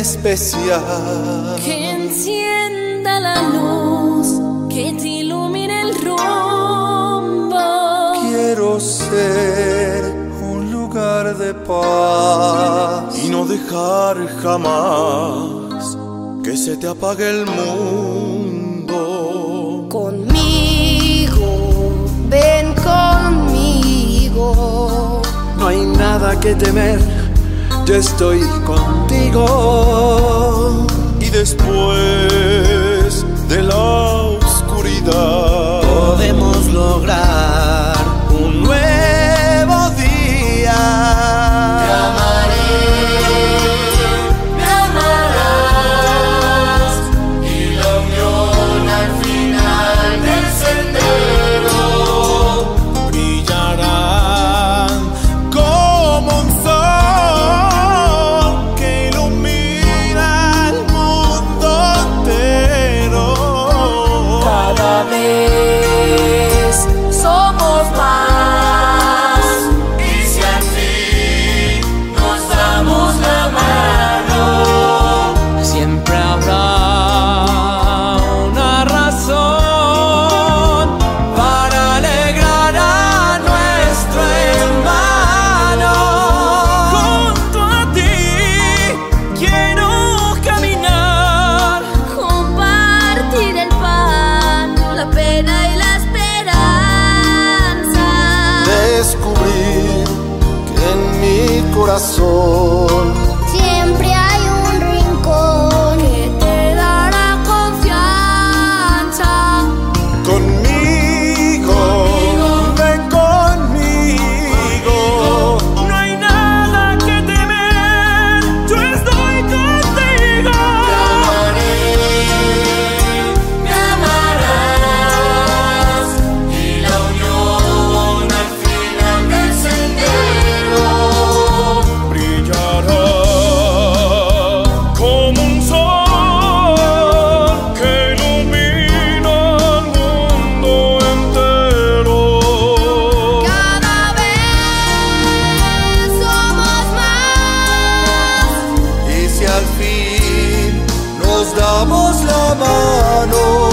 especial. Que encienda la luz, que te ilumine el rumbo. Quiero ser un lugar de paz y no dejar jamás que se te apague el mundo. Conmigo, ven conmigo. No hay nada que temer, yo estoy contigo. Y después de la oscuridad coração. damos la mano.